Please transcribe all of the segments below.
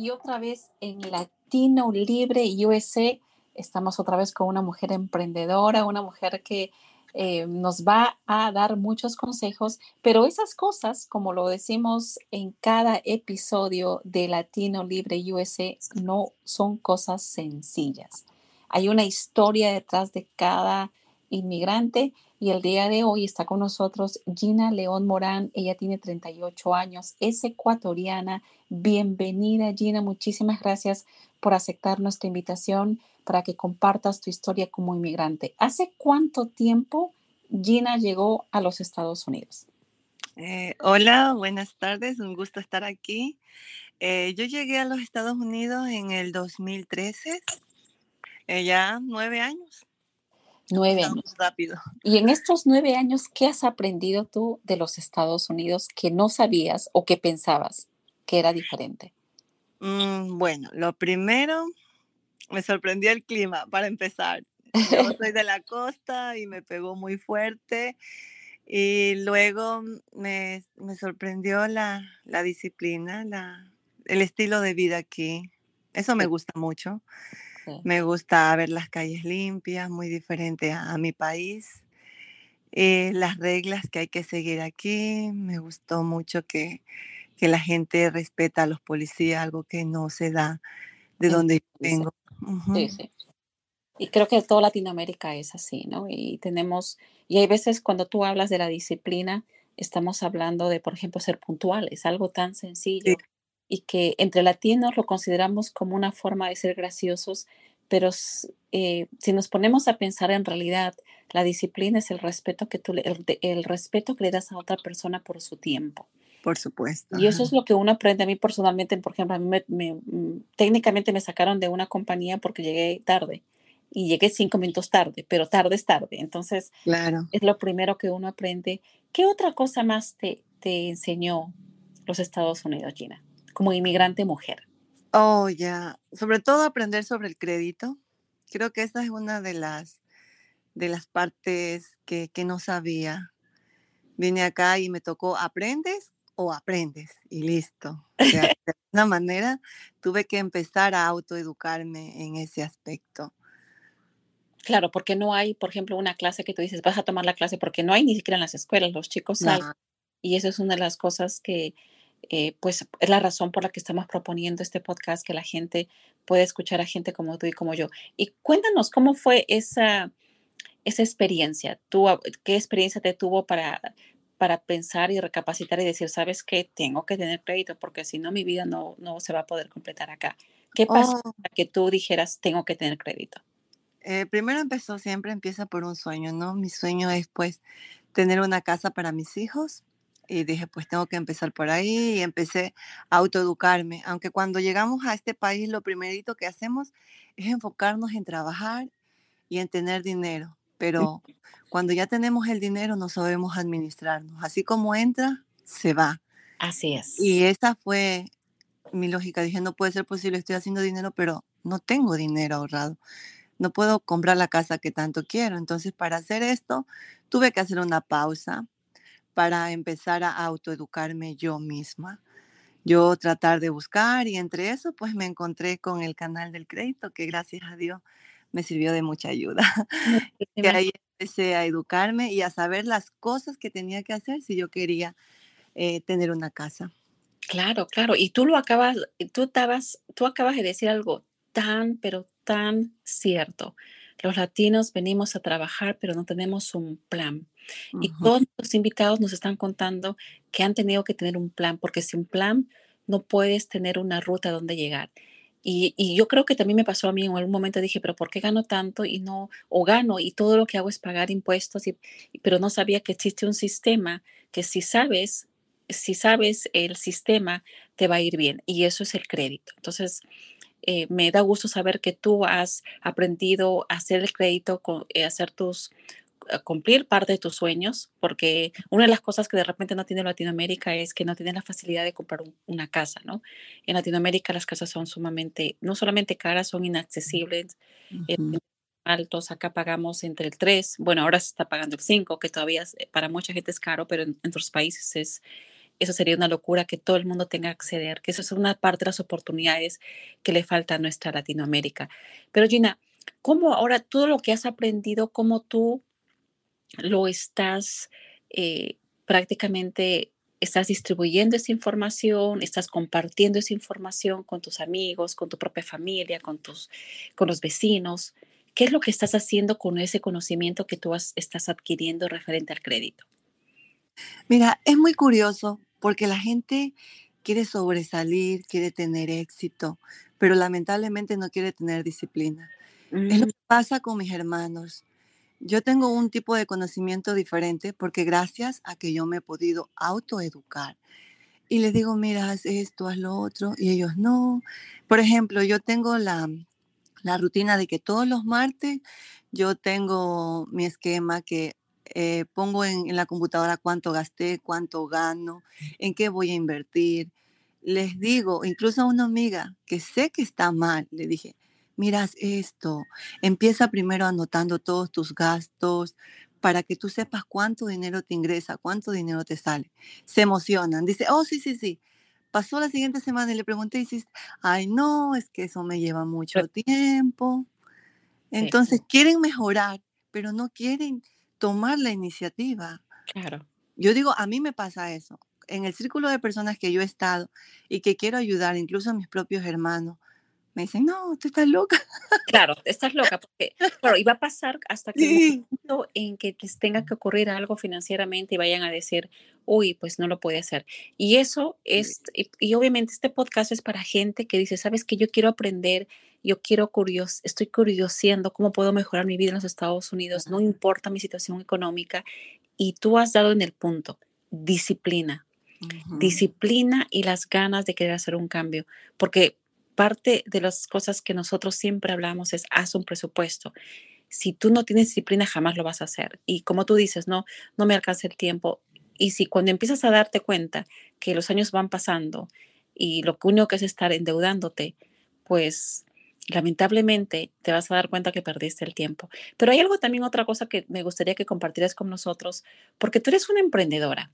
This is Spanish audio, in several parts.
Y otra vez en Latino Libre USA estamos otra vez con una mujer emprendedora, una mujer que eh, nos va a dar muchos consejos, pero esas cosas, como lo decimos en cada episodio de Latino Libre USA, no son cosas sencillas. Hay una historia detrás de cada inmigrante y el día de hoy está con nosotros Gina León Morán. Ella tiene 38 años, es ecuatoriana. Bienvenida Gina, muchísimas gracias por aceptar nuestra invitación para que compartas tu historia como inmigrante. ¿Hace cuánto tiempo Gina llegó a los Estados Unidos? Eh, hola, buenas tardes, un gusto estar aquí. Eh, yo llegué a los Estados Unidos en el 2013, eh, ya nueve años. Nueve años. Rápido. Y en estos nueve años, ¿qué has aprendido tú de los Estados Unidos que no sabías o que pensabas que era diferente? Mm, bueno, lo primero, me sorprendió el clima, para empezar. Yo soy de la costa y me pegó muy fuerte. Y luego me, me sorprendió la, la disciplina, la, el estilo de vida aquí. Eso me gusta mucho. Me gusta ver las calles limpias, muy diferente a, mi país. Eh, las reglas que hay que seguir aquí. Me gustó mucho que, que, la gente respeta a los policías, algo que no se da de donde vengo. Sí, sí. Y creo que toda Latinoamérica es así, ¿no? Y tenemos, y hay veces cuando tú hablas de la disciplina, estamos hablando de, por ejemplo, ser puntuales, algo tan sencillo y que entre latinos lo consideramos como una forma de ser graciosos, pero eh, si nos ponemos a pensar en realidad, la disciplina es el respeto que tú el, respeto que le das a otra persona por su tiempo. Por supuesto. Y eso es lo que uno aprende a mí personalmente, por ejemplo, a mí me, mm, técnicamente me sacaron de una compañía porque llegué tarde y llegué cinco minutos tarde, pero tarde es tarde. Entonces, claro. es lo primero que uno aprende. ¿Qué otra cosa más te, te enseñó los Estados Unidos, Gina? Como inmigrante mujer? Oh, ya. Sobre todo aprender sobre el crédito. Creo que esa es una de las, de las partes que, que no sabía. Vine acá y me tocó, ¿aprendes o aprendes? Y listo. O sea, de alguna manera tuve que empezar a autoeducarme en ese aspecto. Claro, porque no hay, por ejemplo, una clase que tú dices, vas a tomar la clase, porque no hay ni siquiera en las escuelas, los chicos no. Y eso es una de las cosas que, eh, pues es la razón por la que estamos proponiendo este podcast, que la gente puede escuchar a gente como tú y como yo. Y cuéntanos cómo fue esa, esa experiencia. ¿Tú, ¿Qué experiencia te tuvo para, para pensar y recapacitar y decir, sabes que tengo que tener crédito porque si no mi vida no, no se va a poder completar acá? ¿Qué pasó oh. para que tú dijeras, tengo que tener crédito? Eh, primero empezó, siempre empieza por un sueño, ¿no? Mi sueño es pues tener una casa para mis hijos y dije, pues tengo que empezar por ahí y empecé a autoeducarme, aunque cuando llegamos a este país lo primerito que hacemos es enfocarnos en trabajar y en tener dinero, pero cuando ya tenemos el dinero no sabemos administrarnos, así como entra, se va. Así es. Y esa fue mi lógica, dije, no puede ser posible, estoy haciendo dinero, pero no tengo dinero ahorrado. No puedo comprar la casa que tanto quiero. Entonces, para hacer esto, tuve que hacer una pausa, para empezar a autoeducarme yo misma. Yo tratar de buscar y entre eso pues me encontré con el canal del crédito que gracias a Dios me sirvió de mucha ayuda. y ahí empecé a educarme y a saber las cosas que tenía que hacer si yo quería eh, tener una casa. Claro, claro. Y tú lo acabas, tú estabas, tú acabas de decir algo tan, pero tan cierto. Los latinos venimos a trabajar, pero no tenemos un plan. Y todos los invitados nos están contando que han tenido que tener un plan, porque sin plan no puedes tener una ruta donde llegar. Y, y, yo creo que también me pasó a mí en algún momento dije, pero ¿por qué gano tanto y no, o gano y todo lo que hago es pagar impuestos, y, pero no sabía que existe un sistema que si sabes, si sabes el sistema, te va a ir bien. Y eso es el crédito. Entonces, eh, me da gusto saber que tú has aprendido a hacer el crédito, eh, hacer tus, cumplir parte de tus sueños, porque una de las cosas que de repente no tiene Latinoamérica es que no tiene la facilidad de comprar una casa, ¿no? En Latinoamérica las casas son sumamente, no solamente caras, son inaccesibles, eh, altos, acá pagamos entre el 3, bueno, ahora se está pagando el 5, que todavía para mucha gente es caro, pero en, otros países es, eso sería una locura que todo el mundo tenga que acceder, que eso es una parte de las oportunidades que le falta a nuestra Latinoamérica. Pero Gina, ¿cómo ahora todo lo que has aprendido, cómo tú lo estás eh, prácticamente, estás distribuyendo esa información, estás compartiendo esa información con tus amigos, con tu propia familia, con, tus, con los vecinos. ¿Qué es lo que estás haciendo con ese conocimiento que tú estás adquiriendo referente al crédito? Mira, es muy curioso porque la gente quiere sobresalir, quiere tener éxito, pero lamentablemente no quiere tener disciplina. Es lo mm. que pasa con mis hermanos. Yo tengo un tipo de conocimiento diferente porque gracias a que yo me he podido autoeducar y les digo, mira, haz esto, haz lo otro, y ellos no. Por ejemplo, yo tengo la, la rutina de que todos los martes yo tengo mi esquema que eh, pongo en, en, la computadora cuánto gasté, cuánto gano, en qué voy a invertir. Les digo, incluso a una amiga que sé que está mal, le dije, miras esto, empieza primero anotando todos tus gastos para que tú sepas cuánto dinero te ingresa, cuánto dinero te sale. Se emocionan, dice, oh, sí, sí, sí. Pasó la siguiente semana y le pregunté y dices, ay, no, es que eso me lleva mucho tiempo. Entonces quieren mejorar, pero no quieren tomar la iniciativa. Claro. Yo digo, a mí me pasa eso. En el círculo de personas que yo he estado y que quiero ayudar, incluso a mis propios hermanos, me dicen, no, tú estás loca. Claro, estás loca, porque claro, y va a pasar hasta que el momento en que les tenga que ocurrir algo financieramente y vayan a decir, uy, pues no lo puede hacer. Y eso es, y, obviamente este podcast es para gente que dice, sabes que yo quiero aprender, yo quiero curios, estoy curioseando cómo puedo mejorar mi vida en los Estados Unidos, no importa mi situación económica, y tú has dado en el punto, disciplina. Disciplina y las ganas de querer hacer un cambio, porque parte de las cosas que nosotros siempre hablamos es haz un presupuesto. Si tú no tienes disciplina, jamás lo vas a hacer. Y como tú dices, no, no me alcanza el tiempo. Y si cuando empiezas a darte cuenta que los años van pasando y lo único que es estar endeudándote, pues lamentablemente te vas a dar cuenta que perdiste el tiempo. Pero hay algo también, otra cosa que me gustaría que compartieras con nosotros, porque tú eres una emprendedora.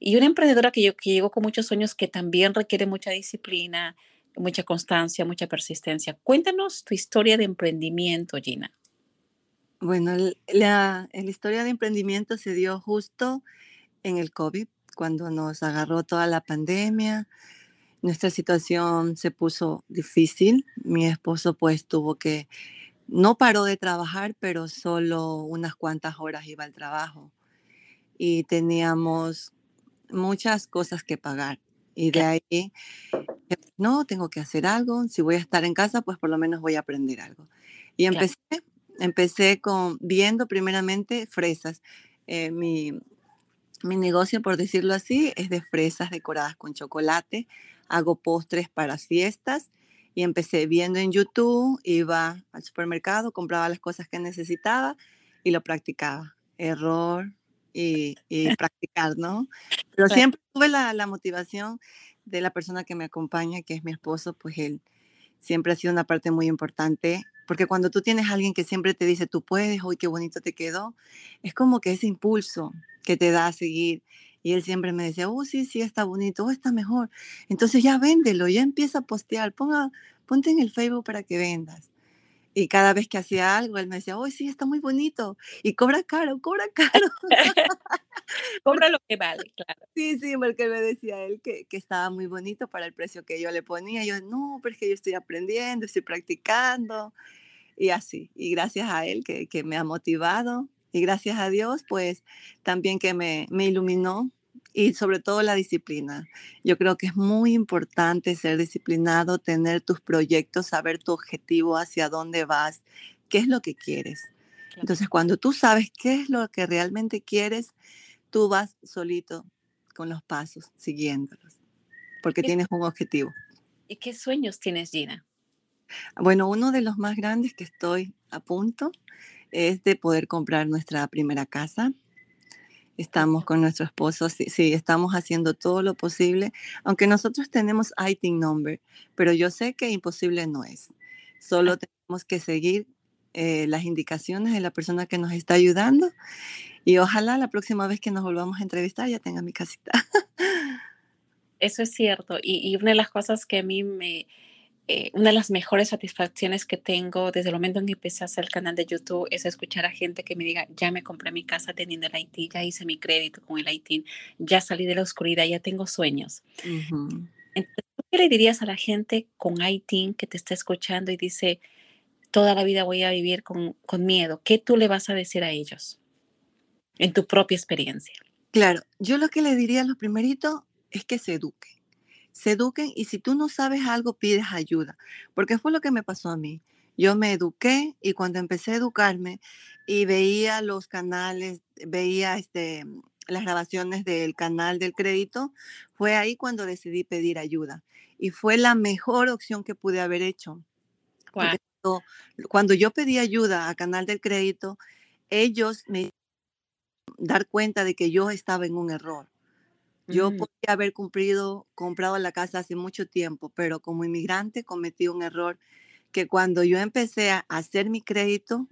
Y una emprendedora que, yo, que llegó con muchos sueños que también requiere mucha disciplina, mucha constancia, mucha persistencia. Cuéntanos tu historia de emprendimiento, Gina. Bueno, la, la, historia de emprendimiento se dio justo en el COVID, cuando nos agarró toda la pandemia. Nuestra situación se puso difícil. Mi esposo pues tuvo que, no paró de trabajar, pero solo unas cuantas horas iba al trabajo. Y teníamos muchas cosas que pagar. Y de ahí no, tengo que hacer algo, si voy a estar en casa, pues por lo menos voy a aprender algo. Y empecé, empecé con, viendo primeramente fresas. Eh, mi, mi negocio, por decirlo así, es de fresas decoradas con chocolate. Hago postres para fiestas y empecé viendo en YouTube, iba al supermercado, compraba las cosas que necesitaba y lo practicaba. Error y, y practicar, ¿no? Pero siempre tuve la, la motivación de la persona que me acompaña, que es mi esposo, pues él siempre ha sido una parte muy importante, porque cuando tú tienes alguien que siempre te dice, tú puedes, hoy qué bonito te quedó, es como que ese impulso que te da a seguir. Y él siempre me decía, oh, sí, sí, está bonito, oh, está mejor. Entonces ya véndelo, ya empieza a postear, ponga, ponte en el Facebook para que vendas. Y cada vez que hacía algo, él me decía, oh, sí, está muy bonito. Y cobra caro, cobra caro. cobra lo que vale, claro. Sí, sí, porque me decía él que, que, estaba muy bonito para el precio que yo le ponía. Yo, no, pero es que yo estoy aprendiendo, estoy practicando. Y así. Y gracias a él que, que me ha motivado. Y gracias a Dios, pues también que me, me iluminó y sobre todo la disciplina. Yo creo que es muy importante ser disciplinado, tener tus proyectos, saber tu objetivo, hacia dónde vas, qué es lo que quieres. Entonces, cuando tú sabes qué es lo que realmente quieres, tú vas solito con los pasos, siguiéndolos, porque tienes un objetivo. ¿Y qué sueños tienes, Gina? Bueno, uno de los más grandes que estoy a punto es de poder comprar nuestra primera casa. Estamos con nuestro esposo, sí, sí, estamos haciendo todo lo posible, aunque nosotros tenemos ITIN number, pero yo sé que imposible no es. Solo tenemos que seguir eh, las indicaciones de la persona que nos está ayudando y ojalá la próxima vez que nos volvamos a entrevistar ya tenga mi casita. Eso es cierto. Y, una de las cosas que a mí me, eh, una de las mejores satisfacciones que tengo desde el momento en que empecé a hacer el canal de YouTube es escuchar a gente que me diga, ya me compré mi casa teniendo el IT, ya hice mi crédito con el IT, ya salí de la oscuridad, ya tengo sueños. Entonces, ¿qué le dirías a la gente con IT que te está escuchando y dice, toda la vida voy a vivir con, con miedo? ¿Qué tú le vas a decir a ellos en tu propia experiencia? Claro, yo lo que le diría lo primerito es que se eduquen. Se eduquen y si tú no sabes algo, pides ayuda, porque fue lo que me pasó a mí. Yo me eduqué y cuando empecé a educarme y veía los canales, veía este, las grabaciones del canal del crédito, fue ahí cuando decidí pedir ayuda. Y fue la mejor opción que pude haber hecho. Cuando, cuando, yo pedí ayuda a Canal del Crédito, ellos me dar cuenta de que yo estaba en un error. Yo mm. podía haber cumplido, comprado la casa hace mucho tiempo, pero como inmigrante cometí un error que cuando yo empecé a hacer mi crédito,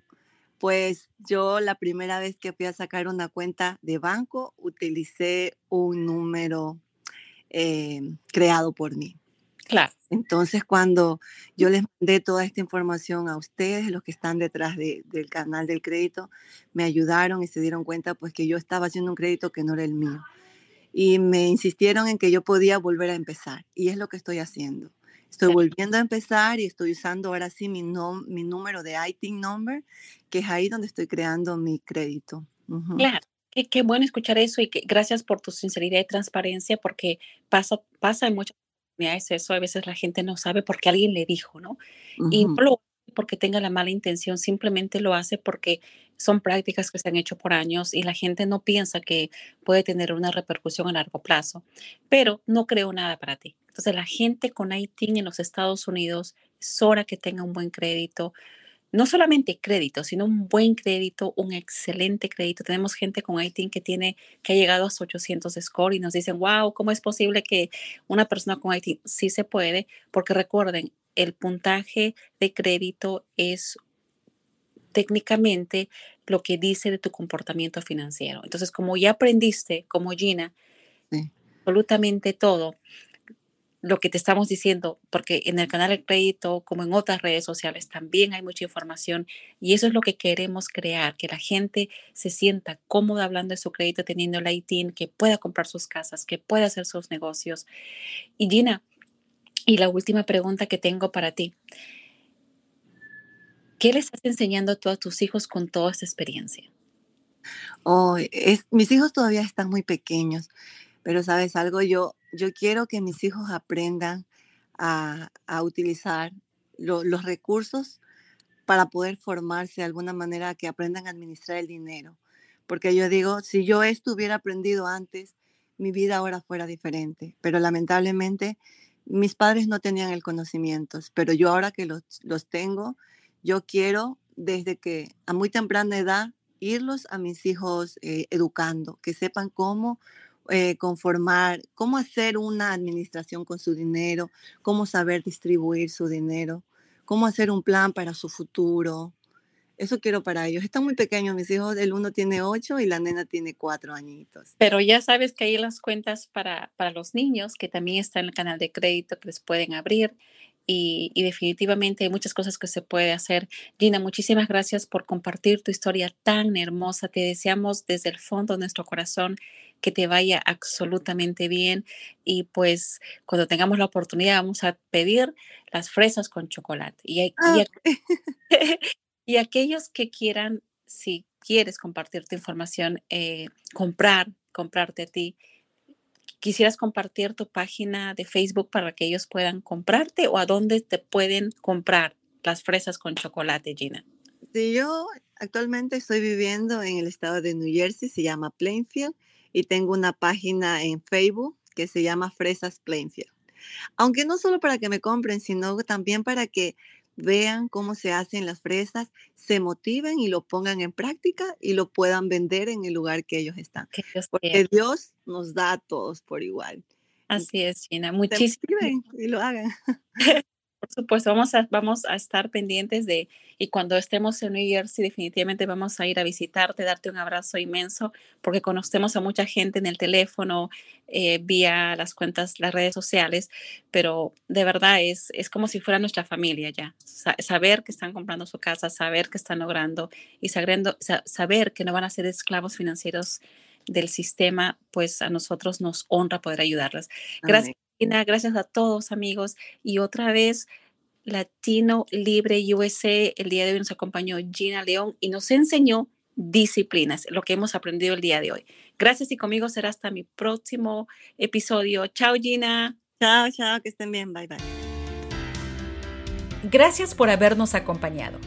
pues yo la primera vez que fui a sacar una cuenta de banco, utilicé un número eh, creado por mí. Claro. Entonces, cuando yo les mandé toda esta información a ustedes, los que están detrás del canal del crédito, me ayudaron y se dieron cuenta pues que yo estaba haciendo un crédito que no era el mío y me insistieron en que yo podía volver a empezar y es lo que estoy haciendo. Estoy volviendo a empezar y estoy usando ahora sí mi, mi número de ITIN number, que es ahí donde estoy creando mi crédito. Claro, qué, qué, bueno escuchar eso y que, gracias por tu sinceridad y transparencia porque pasa, pasa en muchas oportunidades eso, a veces la gente no sabe porque alguien le dijo, ¿no? Y no lo porque tenga la mala intención, simplemente lo hace porque son prácticas que se han hecho por años y la gente no piensa que puede tener una repercusión a largo plazo, pero no creo nada para ti. Entonces la gente con ITIN en los Estados Unidos es hora que tenga un buen crédito, no solamente crédito, sino un buen crédito, un excelente crédito. Tenemos gente con ITIN que tiene, que ha llegado a 800 score y nos dicen, wow, ¿cómo es posible que una persona con ITIN sí se puede? Porque recuerden, el puntaje de crédito es técnicamente lo que dice de tu comportamiento financiero. Entonces, como ya aprendiste, como Gina, absolutamente todo lo que te estamos diciendo, porque en el canal de crédito, como en otras redes sociales, también hay mucha información y eso es lo que queremos crear, que la gente se sienta cómoda hablando de su crédito, teniendo el ITIN, que pueda comprar sus casas, que pueda hacer sus negocios. Y Gina, y la última pregunta que tengo para ti. ¿Qué le estás enseñando tú a tus hijos con toda esta experiencia? Oh, es, mis hijos todavía están muy pequeños, pero sabes algo, yo, yo quiero que mis hijos aprendan a, a utilizar los recursos para poder formarse de alguna manera, que aprendan a administrar el dinero. Porque yo digo, si yo esto hubiera aprendido antes, mi vida ahora fuera diferente. Pero lamentablemente mis padres no tenían el conocimiento, pero yo ahora que los, los tengo, yo quiero desde que a muy temprana edad irlos a mis hijos eh, educando, que sepan cómo eh, conformar, cómo hacer una administración con su dinero, cómo saber distribuir su dinero, cómo hacer un plan para su futuro, eso quiero para ellos. Están muy pequeños mis hijos, el uno tiene ocho y la nena tiene cuatro añitos. Pero ya sabes que hay las cuentas para, para los niños, que también está en el canal de crédito que les pueden abrir. Y, y, definitivamente hay muchas cosas que se puede hacer. Gina, muchísimas gracias por compartir tu historia tan hermosa. Te deseamos desde el fondo de nuestro corazón que te vaya absolutamente bien y pues cuando tengamos la oportunidad vamos a pedir las fresas con chocolate. Y, ah, Y aquellos que quieran, si quieres compartir tu información, eh, comprar, comprarte a ti, quisieras compartir tu página de Facebook para que ellos puedan comprarte o a dónde te pueden comprar las fresas con chocolate, Gina. Sí, yo actualmente estoy viviendo en el estado de New Jersey, se llama Plainfield, y tengo una página en Facebook que se llama Fresas Plainfield. Aunque no solo para que me compren, sino también para que vean cómo se hacen las fresas, se motiven y lo pongan en práctica y lo puedan vender en el lugar que ellos están. Porque Dios nos da a todos por igual. Así es, Gina. Muchísimas. Y lo hagan. Por supuesto, vamos a, vamos a estar pendientes de, y cuando estemos en New Jersey, definitivamente vamos a ir a visitarte, darte un abrazo inmenso, porque conocemos a mucha gente en el teléfono, eh, vía las cuentas, las redes sociales, pero de verdad es, es como si fuera nuestra familia ya. saber que están comprando su casa, saber que están logrando y sabiendo, saber que no van a ser esclavos financieros del sistema, pues a nosotros nos honra poder ayudarlas. Gracias gracias a todos amigos. Y otra vez, Latino Libre USA, el día de hoy nos acompañó Gina León y nos enseñó disciplinas, lo que hemos aprendido el día de hoy. Gracias y conmigo será hasta mi próximo episodio. Chao Gina. Chao, chao, que estén bien. Bye, bye. Gracias por habernos acompañado.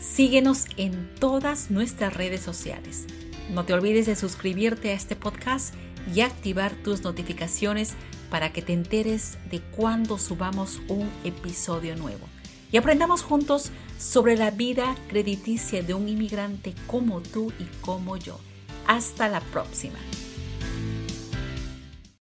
Síguenos en todas nuestras redes sociales. No te olvides de suscribirte a este podcast y activar tus notificaciones para que te enteres de cuando subamos un episodio nuevo y aprendamos juntos sobre la vida crediticia de un inmigrante como tú y como yo. Hasta la próxima.